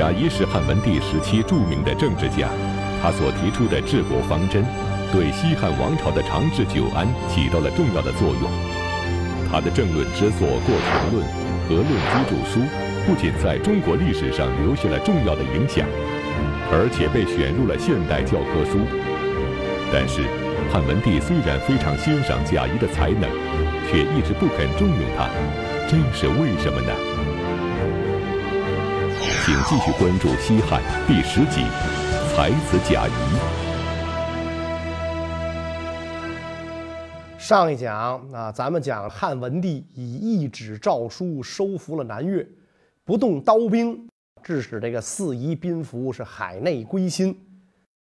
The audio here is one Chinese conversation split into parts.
贾谊是汉文帝时期著名的政治家，他所提出的治国方针，对西汉王朝的长治久安起到了重要的作用。他的政论之作《过程论》和《论机注书》，不仅在中国历史上留下了重要的影响，而且被选入了现代教科书。但是，汉文帝虽然非常欣赏贾谊的才能，却一直不肯重用他，这是为什么呢？请继续关注《西汉》第十集《才子贾谊》。上一讲啊，咱们讲汉文帝以一纸诏书收服了南越，不动刀兵，致使这个四夷宾服是海内归心。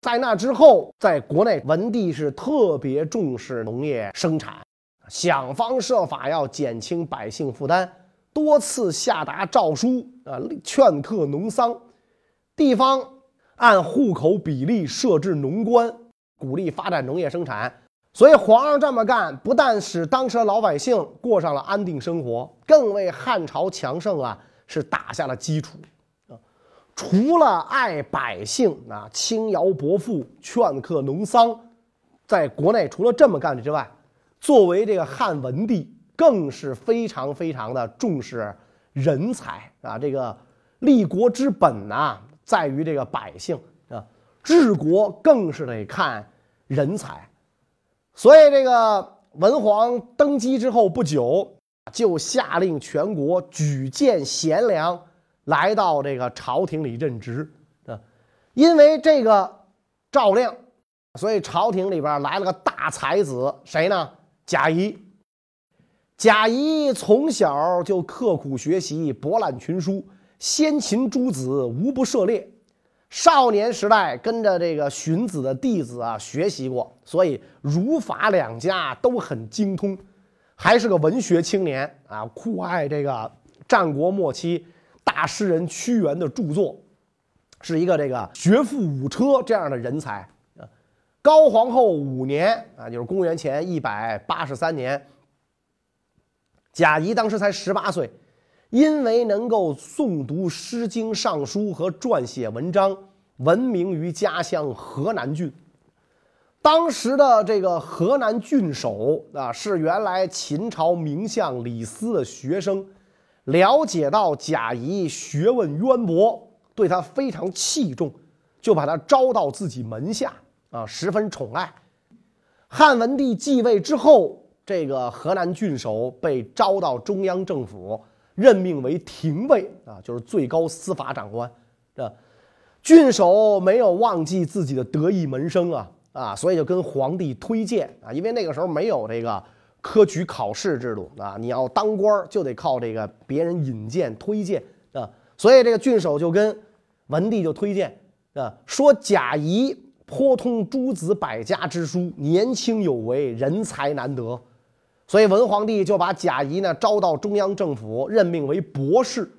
在那之后，在国内，文帝是特别重视农业生产，想方设法要减轻百姓负担，多次下达诏书啊，劝课农桑，地方按户口比例设置农官，鼓励发展农业生产。所以皇上这么干，不但使当时的老百姓过上了安定生活，更为汉朝强盛啊是打下了基础。除了爱百姓啊，轻徭薄赋，劝课农桑，在国内除了这么干之外，作为这个汉文帝，更是非常非常的重视人才啊。这个立国之本呐，在于这个百姓啊，治国更是得看人才。所以这个文皇登基之后不久，就下令全国举荐贤良。来到这个朝廷里任职啊，因为这个诏令，所以朝廷里边来了个大才子，谁呢？贾谊。贾谊从小就刻苦学习，博览群书，先秦诸子无不涉猎。少年时代跟着这个荀子的弟子啊学习过，所以儒法两家都很精通，还是个文学青年啊，酷爱这个战国末期。大诗人屈原的著作，是一个这个学富五车这样的人才。高皇后五年啊，就是公元前一百八十三年，贾谊当时才十八岁，因为能够诵读《诗经》《尚书》和撰写文章，闻名于家乡河南郡。当时的这个河南郡守啊，是原来秦朝名相李斯的学生。了解到贾谊学问渊博，对他非常器重，就把他招到自己门下啊，十分宠爱。汉文帝继位之后，这个河南郡守被招到中央政府，任命为廷尉啊，就是最高司法长官。这郡守没有忘记自己的得意门生啊啊，所以就跟皇帝推荐啊，因为那个时候没有这个。科举考试制度啊，你要当官就得靠这个别人引荐推荐啊，所以这个郡守就跟文帝就推荐啊，说贾谊颇通诸子百家之书，年轻有为，人才难得，所以文皇帝就把贾谊呢招到中央政府，任命为博士。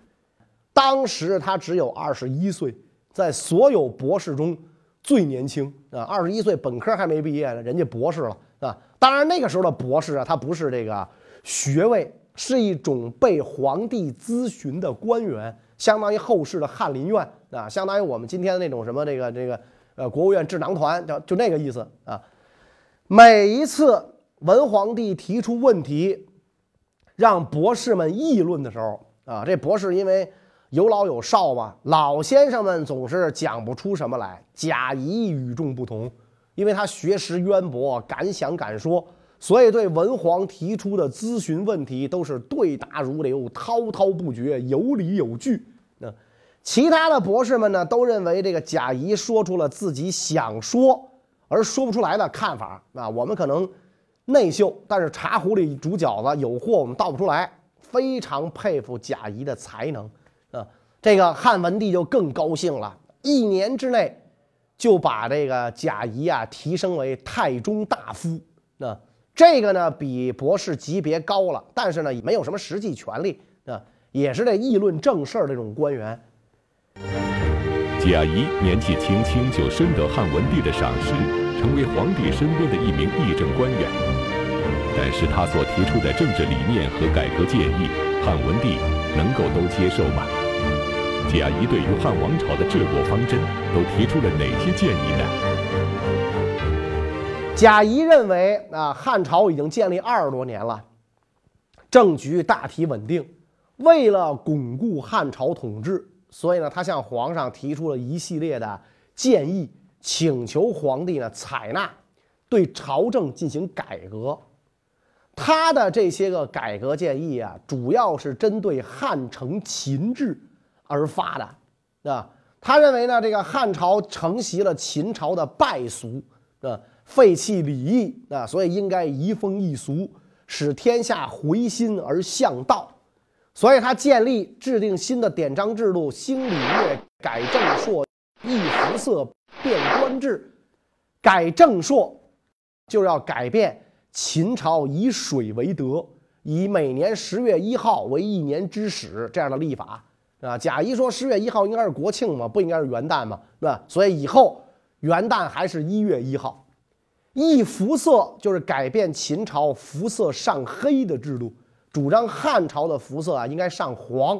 当时他只有二十一岁，在所有博士中最年轻啊，二十一岁本科还没毕业呢，人家博士了啊。当然，那个时候的博士啊，他不是这个学位，是一种被皇帝咨询的官员，相当于后世的翰林院啊，相当于我们今天的那种什么这个这个呃国务院智囊团，就就那个意思啊。每一次文皇帝提出问题，让博士们议论的时候啊，这博士因为有老有少嘛，老先生们总是讲不出什么来，贾谊与众不同。因为他学识渊博，敢想敢说，所以对文皇提出的咨询问题都是对答如流，滔滔不绝，有理有据。那其他的博士们呢，都认为这个贾谊说出了自己想说而说不出来的看法啊。我们可能内秀，但是茶壶里煮饺子，有货我们倒不出来。非常佩服贾谊的才能啊。这个汉文帝就更高兴了，一年之内。就把这个贾谊啊提升为太中大夫，那这个呢比博士级别高了，但是呢没有什么实际权利啊，也是这议论正事儿这种官员。贾谊年纪轻轻就深得汉文帝的赏识，成为皇帝身边的一名议政官员。但是他所提出的政治理念和改革建议，汉文帝能够都接受吗？贾谊对于汉王朝的治国方针都提出了哪些建议呢？贾谊认为啊，汉朝已经建立二十多年了，政局大体稳定。为了巩固汉朝统治，所以呢，他向皇上提出了一系列的建议，请求皇帝呢采纳，对朝政进行改革。他的这些个改革建议啊，主要是针对汉承秦制而发的，啊，他认为呢，这个汉朝承袭了秦朝的败俗，啊，废弃礼义，啊，所以应该移风易俗，使天下回心而向道。所以他建立制定新的典章制度，兴礼乐，改正朔，易服色，变官制。改正朔就要改变秦朝以水为德，以每年十月一号为一年之始这样的历法啊。贾谊说十月一号应该是国庆嘛，不应该是元旦嘛，对吧？所以以后元旦还是一月一号。易服色就是改变秦朝服色上黑的制度。主张汉朝的服色啊应该上黄，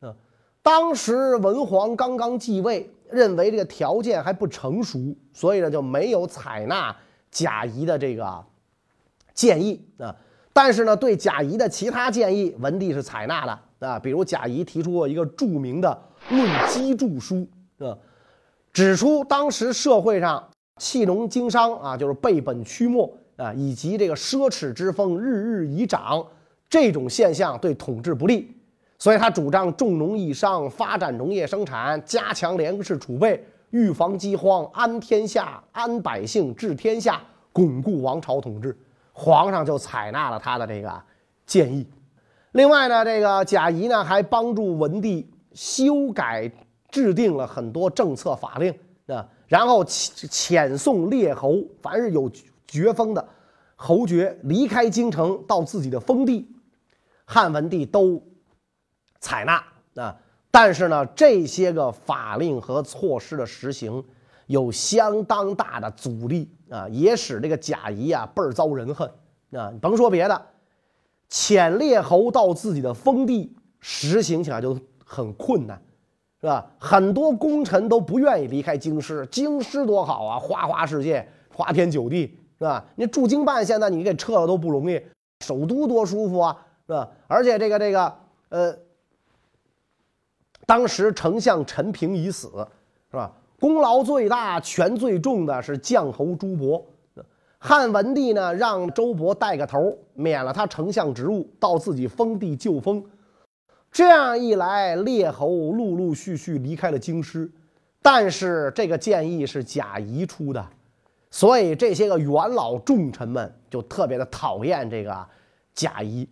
啊，当时文皇刚刚继位，认为这个条件还不成熟，所以呢就没有采纳贾谊的这个建议啊。但是呢，对贾谊的其他建议，文帝是采纳的啊。比如贾谊提出过一个著名的《论机注书》，啊，指出当时社会上弃农经商啊，就是背本驱末啊，以及这个奢侈之风日日已长。这种现象对统治不利，所以他主张重农抑商，发展农业生产，加强粮食储备，预防饥荒，安天下，安百姓，治天下，巩固王朝统治。皇上就采纳了他的这个建议。另外呢，这个贾谊呢还帮助文帝修改制定了很多政策法令啊，然后遣遣送列侯，凡是有爵封的侯爵离开京城到自己的封地。汉文帝都采纳啊，但是呢，这些个法令和措施的实行有相当大的阻力啊，也使这个贾谊啊倍儿遭人恨啊。你甭说别的，遣列侯到自己的封地实行起来就很困难，是吧？很多功臣都不愿意离开京师，京师多好啊，花花世界，花天酒地，是吧？你驻京办现在你给撤了都不容易，首都多舒服啊！是吧？而且这个这个呃，当时丞相陈平已死，是吧？功劳最大、权最重的是将侯朱伯。汉文帝呢，让周勃带个头，免了他丞相职务，到自己封地就封。这样一来，列侯陆陆续续离开了京师。但是这个建议是贾谊出的，所以这些个元老重臣们就特别的讨厌这个贾谊。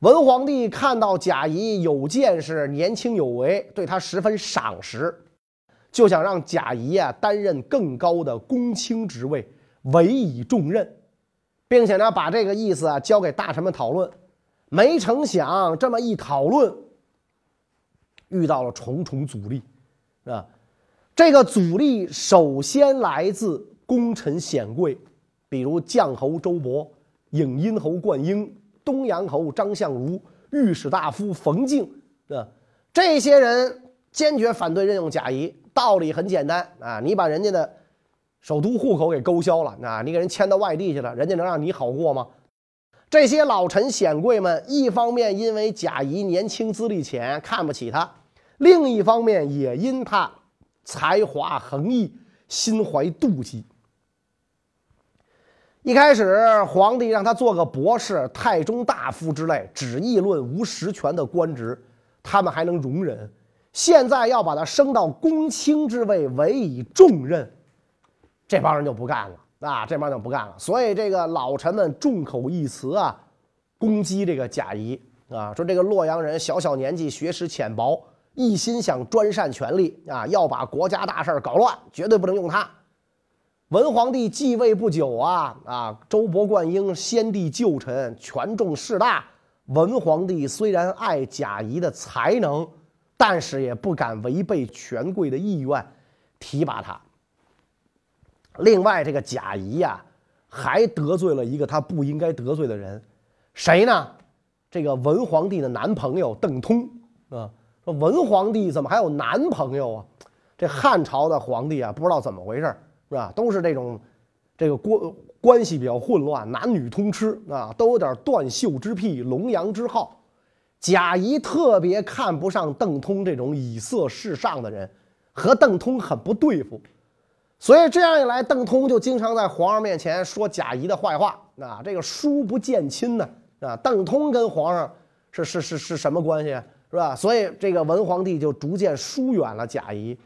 文皇帝看到贾谊有见识、年轻有为，对他十分赏识，就想让贾谊啊担任更高的公卿职位，委以重任，并且呢把这个意思啊交给大臣们讨论。没成想这么一讨论，遇到了重重阻力，啊，这个阻力首先来自功臣显贵，比如将侯周勃、颍阴侯灌婴。东阳侯张相如、御史大夫冯敬，啊，这些人坚决反对任用贾谊。道理很简单啊，你把人家的首都户口给勾销了，啊，你给人迁到外地去了，人家能让你好过吗？这些老臣显贵们，一方面因为贾谊年轻资历浅看不起他，另一方面也因他才华横溢，心怀妒忌。一开始，皇帝让他做个博士、太中大夫之类，只议论无实权的官职，他们还能容忍。现在要把他升到公卿之位，委以重任，这帮人就不干了啊！这帮人就不干了。所以，这个老臣们众口一词啊，攻击这个贾谊啊，说这个洛阳人小小年纪，学识浅薄，一心想专擅权力啊，要把国家大事搞乱，绝对不能用他。文皇帝继位不久啊啊，周勃、灌婴先帝旧臣，权重势大。文皇帝虽然爱贾谊的才能，但是也不敢违背权贵的意愿，提拔他。另外，这个贾谊呀，还得罪了一个他不应该得罪的人，谁呢？这个文皇帝的男朋友邓通啊。说文皇帝怎么还有男朋友啊？这汉朝的皇帝啊，不知道怎么回事是吧？都是这种这个关关系比较混乱，男女通吃啊，都有点断袖之癖、龙阳之好。贾谊特别看不上邓通这种以色侍上的人，和邓通很不对付，所以这样一来，邓通就经常在皇上面前说贾谊的坏话。啊，这个疏不见亲呢？啊，邓通跟皇上是是是是什么关系？是吧？所以这个文皇帝就逐渐疏远了贾谊。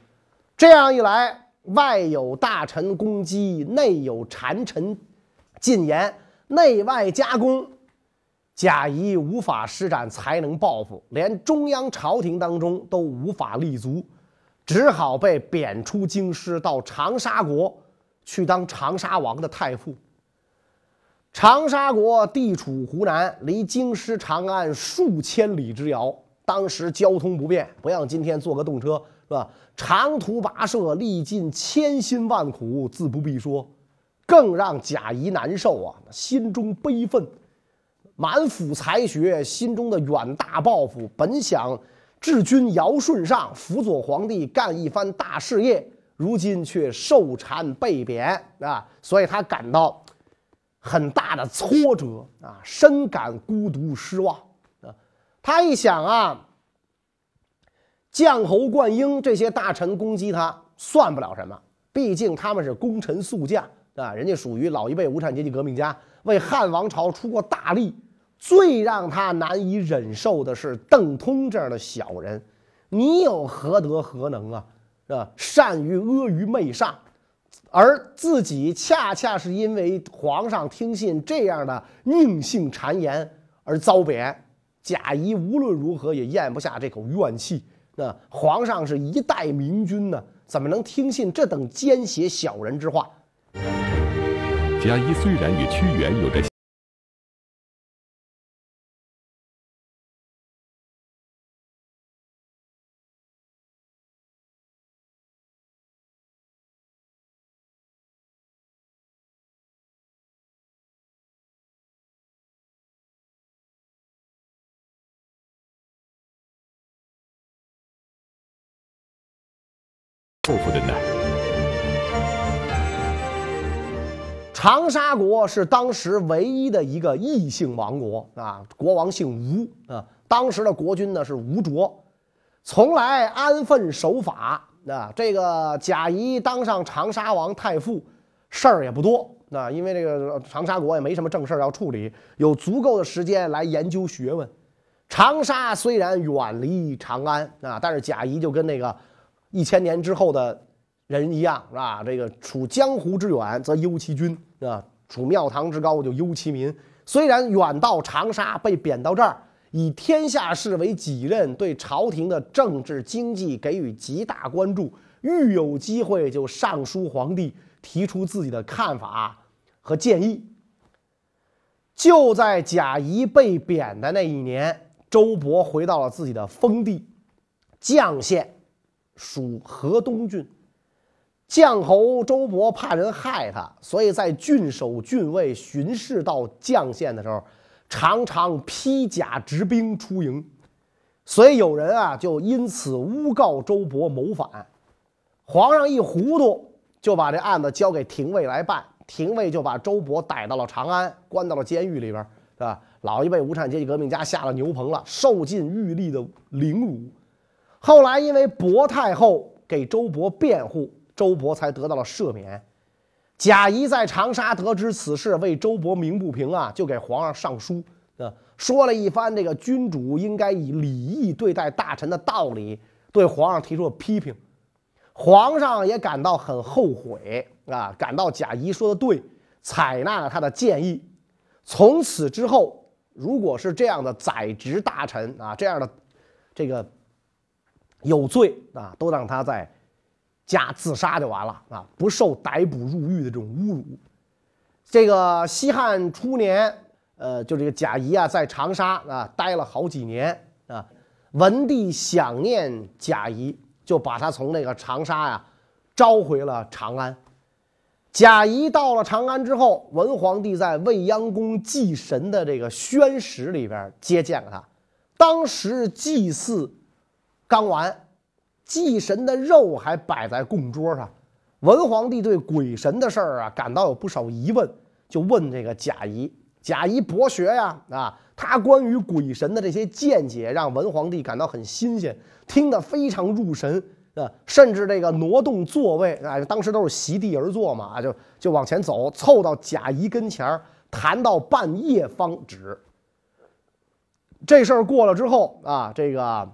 这样一来，外有大臣攻击，内有谗臣进言，内外夹攻。贾谊无法施展才能报复，连中央朝廷当中都无法立足，只好被贬出京师，到长沙国去当长沙王的太傅。长沙国地处湖南，离京师长安数千里之遥，当时交通不便，不像今天坐个动车是吧？长途跋涉，历尽千辛万苦，自不必说，更让贾谊难受啊，心中悲愤。满腹才学，心中的远大抱负，本想治军尧舜上，辅佐皇帝干一番大事业，如今却受禅被贬啊！所以他感到很大的挫折啊，深感孤独失望啊。他一想啊，将侯灌婴这些大臣攻击他，算不了什么，毕竟他们是功臣宿将啊，人家属于老一辈无产阶级革命家，为汉王朝出过大力。最让他难以忍受的是邓通这样的小人，你有何德何能啊？是吧？善于阿谀媚上，而自己恰恰是因为皇上听信这样的佞幸谗言而遭贬。贾谊无论如何也咽不下这口怨气。那皇上是一代明君呢，怎么能听信这等奸邪小人之话？贾谊虽然与屈原有着。豆腐的呢？长沙国是当时唯一的一个异姓王国啊，国王姓吴啊。当时的国君呢是吴卓，从来安分守法啊。这个贾谊当上长沙王太傅，事儿也不多啊，因为这个长沙国也没什么正事儿要处理，有足够的时间来研究学问。长沙虽然远离长安啊，但是贾谊就跟那个。一千年之后的人一样，是吧？这个处江湖之远则忧其君，啊；处庙堂之高就忧其民。虽然远到长沙，被贬到这儿，以天下事为己任，对朝廷的政治经济给予极大关注，愈有机会就上书皇帝，提出自己的看法和建议。就在贾谊被贬的那一年，周勃回到了自己的封地绛县。属河东郡，绛侯周勃怕人害他，所以在郡守郡尉巡视到绛县的时候，常常披甲执兵出营，所以有人啊就因此诬告周勃谋反。皇上一糊涂，就把这案子交给廷尉来办，廷尉就把周勃逮到了长安，关到了监狱里边，是吧？老一辈无产阶级革命家下了牛棚了，受尽狱吏的凌辱。后来，因为薄太后给周勃辩护，周勃才得到了赦免。贾谊在长沙得知此事，为周勃鸣不平啊，就给皇上上书，啊，说了一番这个君主应该以礼义对待大臣的道理，对皇上提出了批评。皇上也感到很后悔啊，感到贾谊说的对，采纳了他的建议。从此之后，如果是这样的宰执大臣啊，这样的这个。有罪啊，都让他在家自杀就完了啊，不受逮捕入狱的这种侮辱。这个西汉初年，呃，就这个贾谊啊，在长沙啊待了好几年啊。文帝想念贾谊，就把他从那个长沙呀召回了长安。贾谊到了长安之后，文皇帝在未央宫祭神的这个宣室里边接见了他。当时祭祀。刚完，祭神的肉还摆在供桌上。文皇帝对鬼神的事儿啊感到有不少疑问，就问这个贾谊。贾谊博学呀，啊，他关于鬼神的这些见解让文皇帝感到很新鲜，听得非常入神啊，甚至这个挪动座位啊，当时都是席地而坐嘛，啊，就就往前走，凑到贾谊跟前儿，谈到半夜方止。这事儿过了之后啊，这个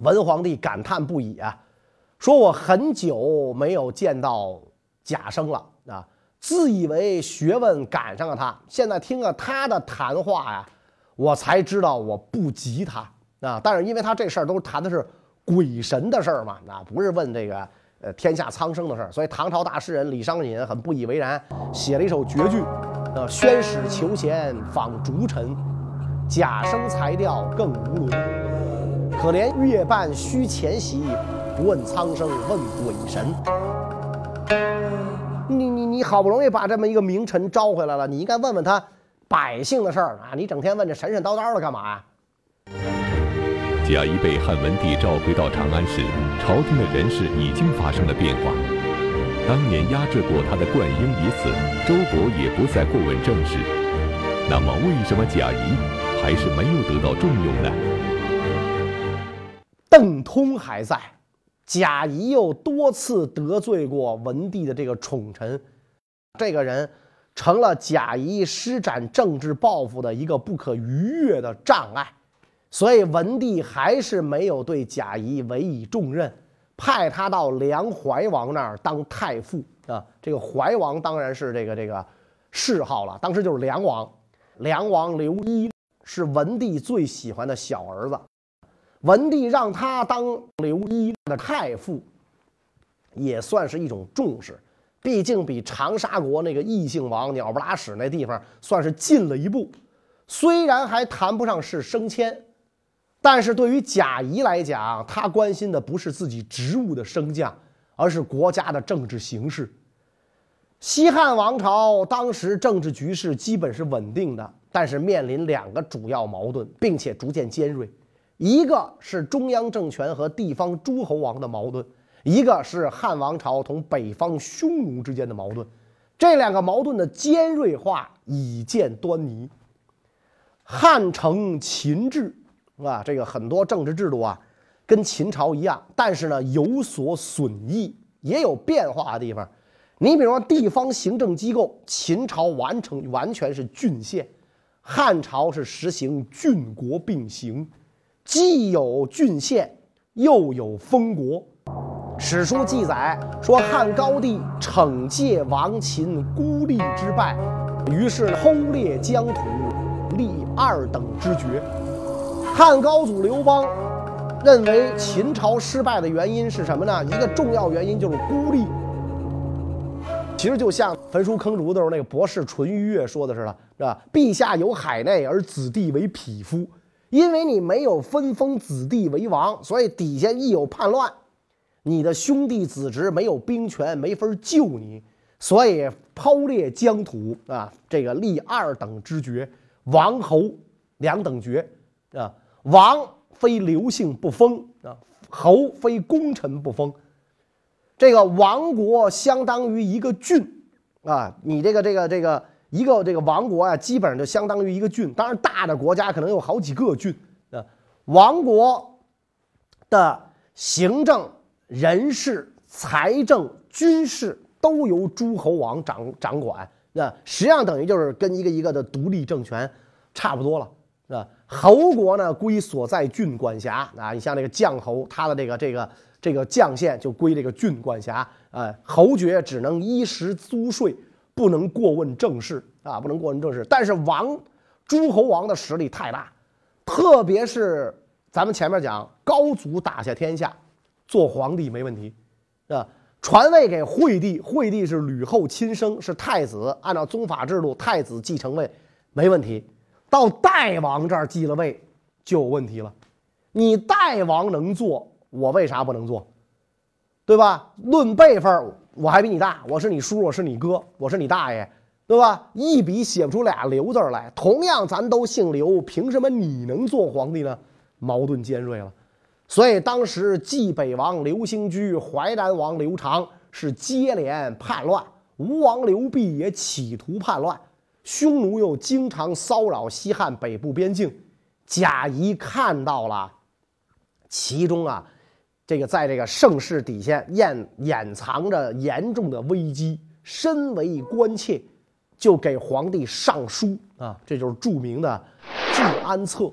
文皇帝感叹不已啊，说我很久没有见到贾生了啊。自以为学问赶上了他，现在听了他的谈话呀，我才知道我不及他啊。但是因为他这事儿都谈的是鬼神的事儿嘛，啊，不是问这个呃天下苍生的事儿，所以唐朝大诗人李商隐很不以为然，写了一首绝句，呃，宣使求贤访逐臣，贾生才调更无伦。可怜月半虚前席，不问苍生问鬼神。你你你好不容易把这么一个名臣招回来了，你应该问问他百姓的事儿啊！你整天问这神神叨叨的干嘛呀？贾谊被汉文帝召回到长安时，朝廷的人事已经发生了变化。当年压制过他的灌婴已死，周勃也不再过问政事。那么，为什么贾谊还是没有得到重用呢？邓通还在。贾谊又多次得罪过文帝的这个宠臣，这个人成了贾谊施展政治抱负的一个不可逾越的障碍，所以文帝还是没有对贾谊委以重任，派他到梁怀王那儿当太傅啊。这个怀王当然是这个这个谥号了，当时就是梁王。梁王刘一是文帝最喜欢的小儿子。文帝让他当刘一的太傅，也算是一种重视，毕竟比长沙国那个异姓王鸟不拉屎那地方算是近了一步。虽然还谈不上是升迁，但是对于贾谊来讲，他关心的不是自己职务的升降，而是国家的政治形势。西汉王朝当时政治局势基本是稳定的，但是面临两个主要矛盾，并且逐渐尖锐。一个是中央政权和地方诸侯王的矛盾，一个是汉王朝同北方匈奴之间的矛盾。这两个矛盾的尖锐化已见端倪。汉承秦制，啊，这个很多政治制度啊，跟秦朝一样，但是呢有所损益，也有变化的地方。你比如说地方行政机构，秦朝完成完全是郡县，汉朝是实行郡国并行。既有郡县，又有封国。史书记载说，汉高帝惩戒亡秦孤立之败，于是偷猎疆土，立二等之爵。汉高祖刘邦认为秦朝失败的原因是什么呢？一个重要原因就是孤立。其实就像焚书坑儒的时候，那个博士淳于越说的似的，是吧？陛下有海内，而子弟为匹夫。因为你没有分封子弟为王，所以底下一有叛乱，你的兄弟子侄没有兵权，没法救你，所以抛裂疆土啊，这个立二等之爵，王侯两等爵啊，王非刘姓不封啊，侯非功臣不封，这个王国相当于一个郡啊，你这个这个这个。一个这个王国啊，基本上就相当于一个郡。当然，大的国家可能有好几个郡啊。王国的行政、人事、财政、军事都由诸侯王掌掌管。那实际上等于就是跟一个一个的独立政权差不多了，是吧？侯国呢归所在郡管辖啊。你像这个将侯，他的这个这个这个将县就归这个郡管辖啊。侯爵只能衣食租税。不能过问政事啊，不能过问政事。但是王诸侯王的实力太大，特别是咱们前面讲高祖打下天下，做皇帝没问题，啊，传位给惠帝，惠帝是吕后亲生，是太子，按照宗法制度，太子继承位没问题。到代王这儿继了位就有问题了，你代王能做，我为啥不能做？对吧？论辈分。我还比你大，我是你叔，我是你哥，我是你大爷，对吧？一笔写不出俩刘字来。同样，咱都姓刘，凭什么你能做皇帝呢？矛盾尖锐了。所以当时冀北王刘兴居、淮南王刘长是接连叛乱，吴王刘濞也企图叛乱，匈奴又经常骚扰西汉北部边境。贾谊看到了其中啊，这个在这个盛世底下掩掩藏着严重的危机，身为关切，就给皇帝上书啊，这就是著名的《治安策》。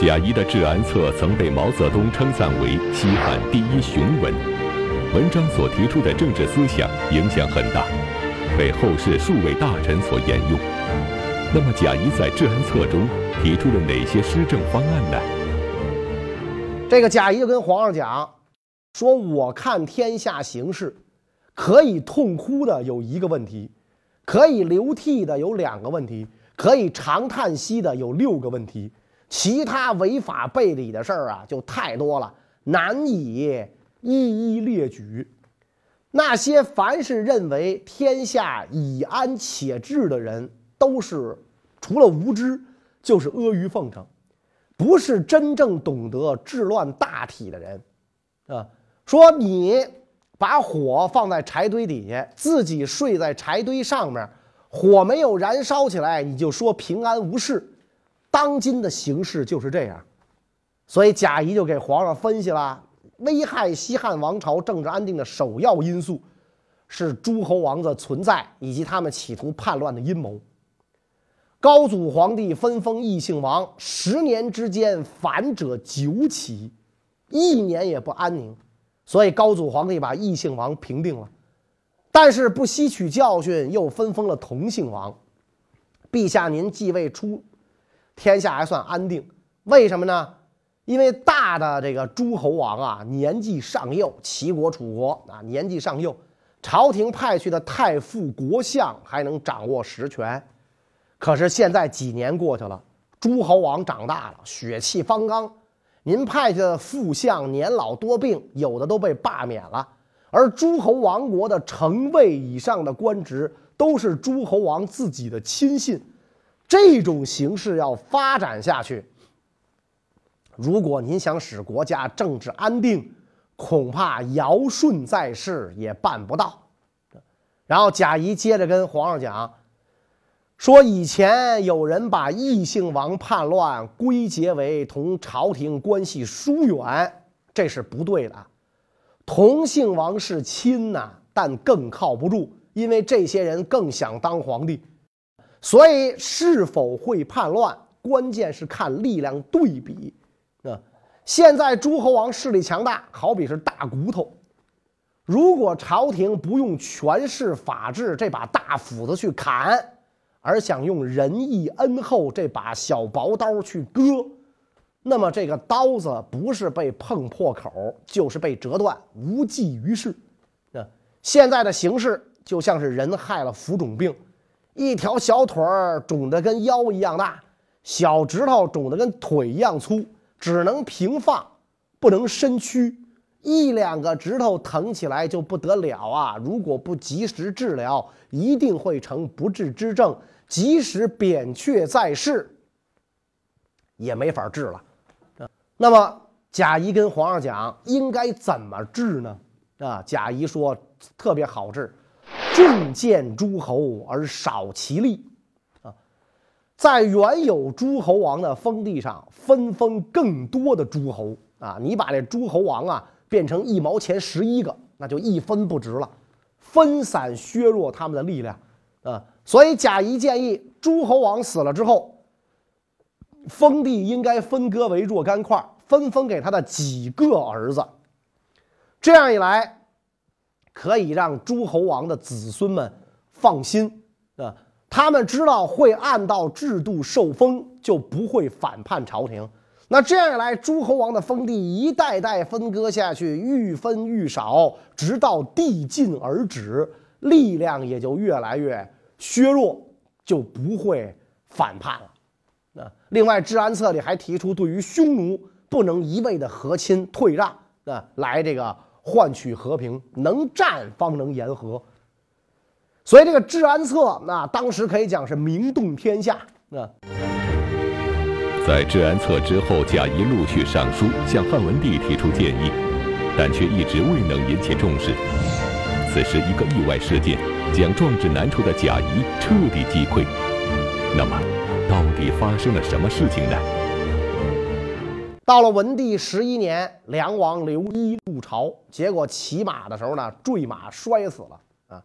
贾谊的《治安策》曾被毛泽东称赞为西汉第一雄文，文章所提出的政治思想影响很大，被后世数位大臣所沿用。那么，贾谊在《治安策》中提出了哪些施政方案呢？这个贾谊就跟皇上讲说：“我看天下形势，可以痛哭的有一个问题，可以流涕的有两个问题，可以长叹息的有六个问题。”其他违法背礼的事儿啊，就太多了，难以一一列举。那些凡是认为天下以安且治的人，都是除了无知，就是阿谀奉承，不是真正懂得治乱大体的人。啊，说你把火放在柴堆底下，自己睡在柴堆上面，火没有燃烧起来，你就说平安无事。当今的形势就是这样，所以贾谊就给皇上分析了：危害西汉王朝政治安定的首要因素是诸侯王的存在以及他们企图叛乱的阴谋。高祖皇帝分封异姓王，十年之间反者九起，一年也不安宁，所以高祖皇帝把异姓王平定了，但是不吸取教训，又分封了同姓王。陛下，您继位初。天下还算安定，为什么呢？因为大的这个诸侯王啊，年纪尚幼，齐国、楚国啊，年纪尚幼，朝廷派去的太傅、国相还能掌握实权。可是现在几年过去了，诸侯王长大了，血气方刚，您派去的副相年老多病，有的都被罢免了。而诸侯王国的丞尉以上的官职，都是诸侯王自己的亲信。这种形势要发展下去，如果您想使国家政治安定，恐怕尧舜在世也办不到。然后贾谊接着跟皇上讲，说以前有人把异姓王叛乱归结为同朝廷关系疏远，这是不对的。同姓王是亲呐，但更靠不住，因为这些人更想当皇帝。所以，是否会叛乱，关键是看力量对比。啊，现在诸侯王势力强大，好比是大骨头。如果朝廷不用权势法治这把大斧子去砍，而想用仁义恩厚这把小薄刀去割，那么这个刀子不是被碰破口，就是被折断，无济于事。啊，现在的形势就像是人害了浮肿病。一条小腿儿肿得跟腰一样大，小指头肿得跟腿一样粗，只能平放，不能伸屈。一两个指头疼起来就不得了啊！如果不及时治疗，一定会成不治之症，即使扁鹊在世，也没法治了。那么贾谊跟皇上讲，应该怎么治呢？啊，贾谊说特别好治。重建诸侯而少其力，啊，在原有诸侯王的封地上分封更多的诸侯啊！你把这诸侯王啊变成一毛钱十一个，那就一分不值了。分散削弱他们的力量啊！所以贾谊建议，诸侯王死了之后，封地应该分割为若干块，分封给他的几个儿子。这样一来。可以让诸侯王的子孙们放心啊，他们知道会按照制度受封，就不会反叛朝廷。那这样一来，诸侯王的封地一代代分割下去，愈分愈少，直到地尽而止，力量也就越来越削弱，就不会反叛了。啊，另外，《治安策》里还提出，对于匈奴不能一味的和亲退让啊，来这个。换取和平，能战方能言和。所以这个《治安策》那当时可以讲是名动天下。啊。在治安策之后，贾谊陆续上书向汉文帝提出建议，但却一直未能引起重视。此时，一个意外事件将壮志难酬的贾谊彻底击溃。那么，到底发生了什么事情呢？到了文帝十一年，梁王刘一入朝，结果骑马的时候呢，坠马摔死了。啊，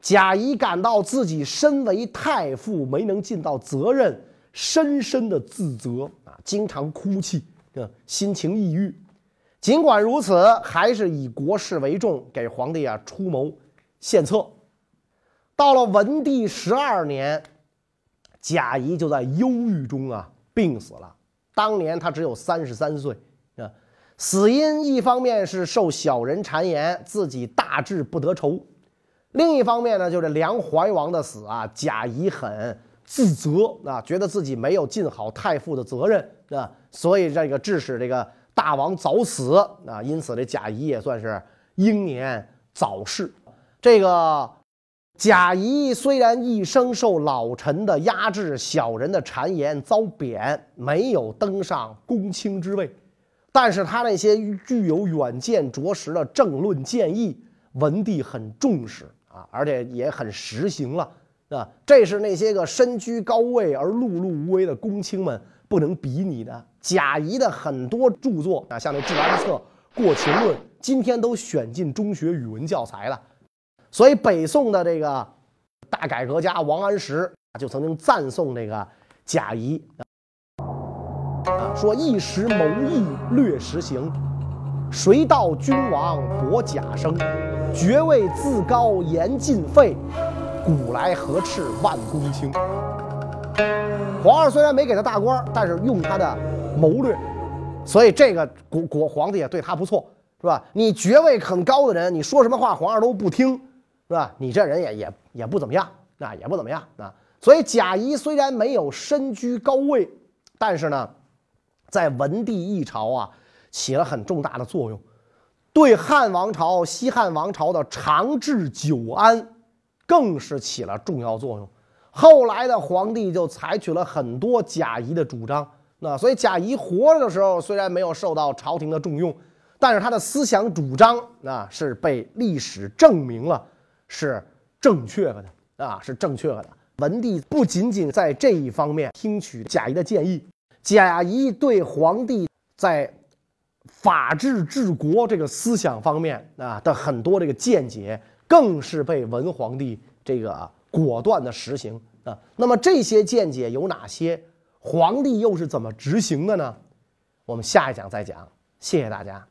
贾谊感到自己身为太傅没能尽到责任。深深的自责啊，经常哭泣，啊，心情抑郁。尽管如此，还是以国事为重，给皇帝啊出谋献策。到了文帝十二年，贾谊就在忧郁中啊病死了。当年他只有三十三岁啊，死因一方面是受小人谗言，自己大志不得酬；另一方面呢，就是梁怀王的死啊，贾谊很。自责啊，觉得自己没有尽好太傅的责任啊，所以这个致使这个大王早死啊，因此这贾谊也算是英年早逝。这个贾谊虽然一生受老臣的压制、小人的谗言，遭贬，没有登上公卿之位，但是他那些具有远见卓识的政论建议，文帝很重视啊，而且也很实行了。啊，这是那些个身居高位而碌碌无为的公卿们不能比拟的。贾谊的很多著作啊，像那《治安策》《过秦论》，今天都选进中学语文教材了。所以，北宋的这个大改革家王安石就曾经赞颂这个贾谊啊，说一时谋议略实行，谁道君王薄贾生？爵位自高言尽废。古来何斥万公卿？皇上虽然没给他大官，但是用他的谋略，所以这个国国皇帝也对他不错，是吧？你爵位很高的人，你说什么话皇上都不听，是吧？你这人也也也不怎么样，那也不怎么样啊。所以贾谊虽然没有身居高位，但是呢，在文帝一朝啊，起了很重大的作用，对汉王朝、西汉王朝的长治久安。更是起了重要作用。后来的皇帝就采取了很多贾谊的主张。那所以贾谊活着的时候，虽然没有受到朝廷的重用，但是他的思想主张啊是被历史证明了是正确的啊是正确的。文帝不仅仅在这一方面听取贾谊的建议，贾谊对皇帝在法治治国这个思想方面啊的很多这个见解。更是被文皇帝这个果断的实行啊。那么这些见解有哪些？皇帝又是怎么执行的呢？我们下一讲再讲。谢谢大家。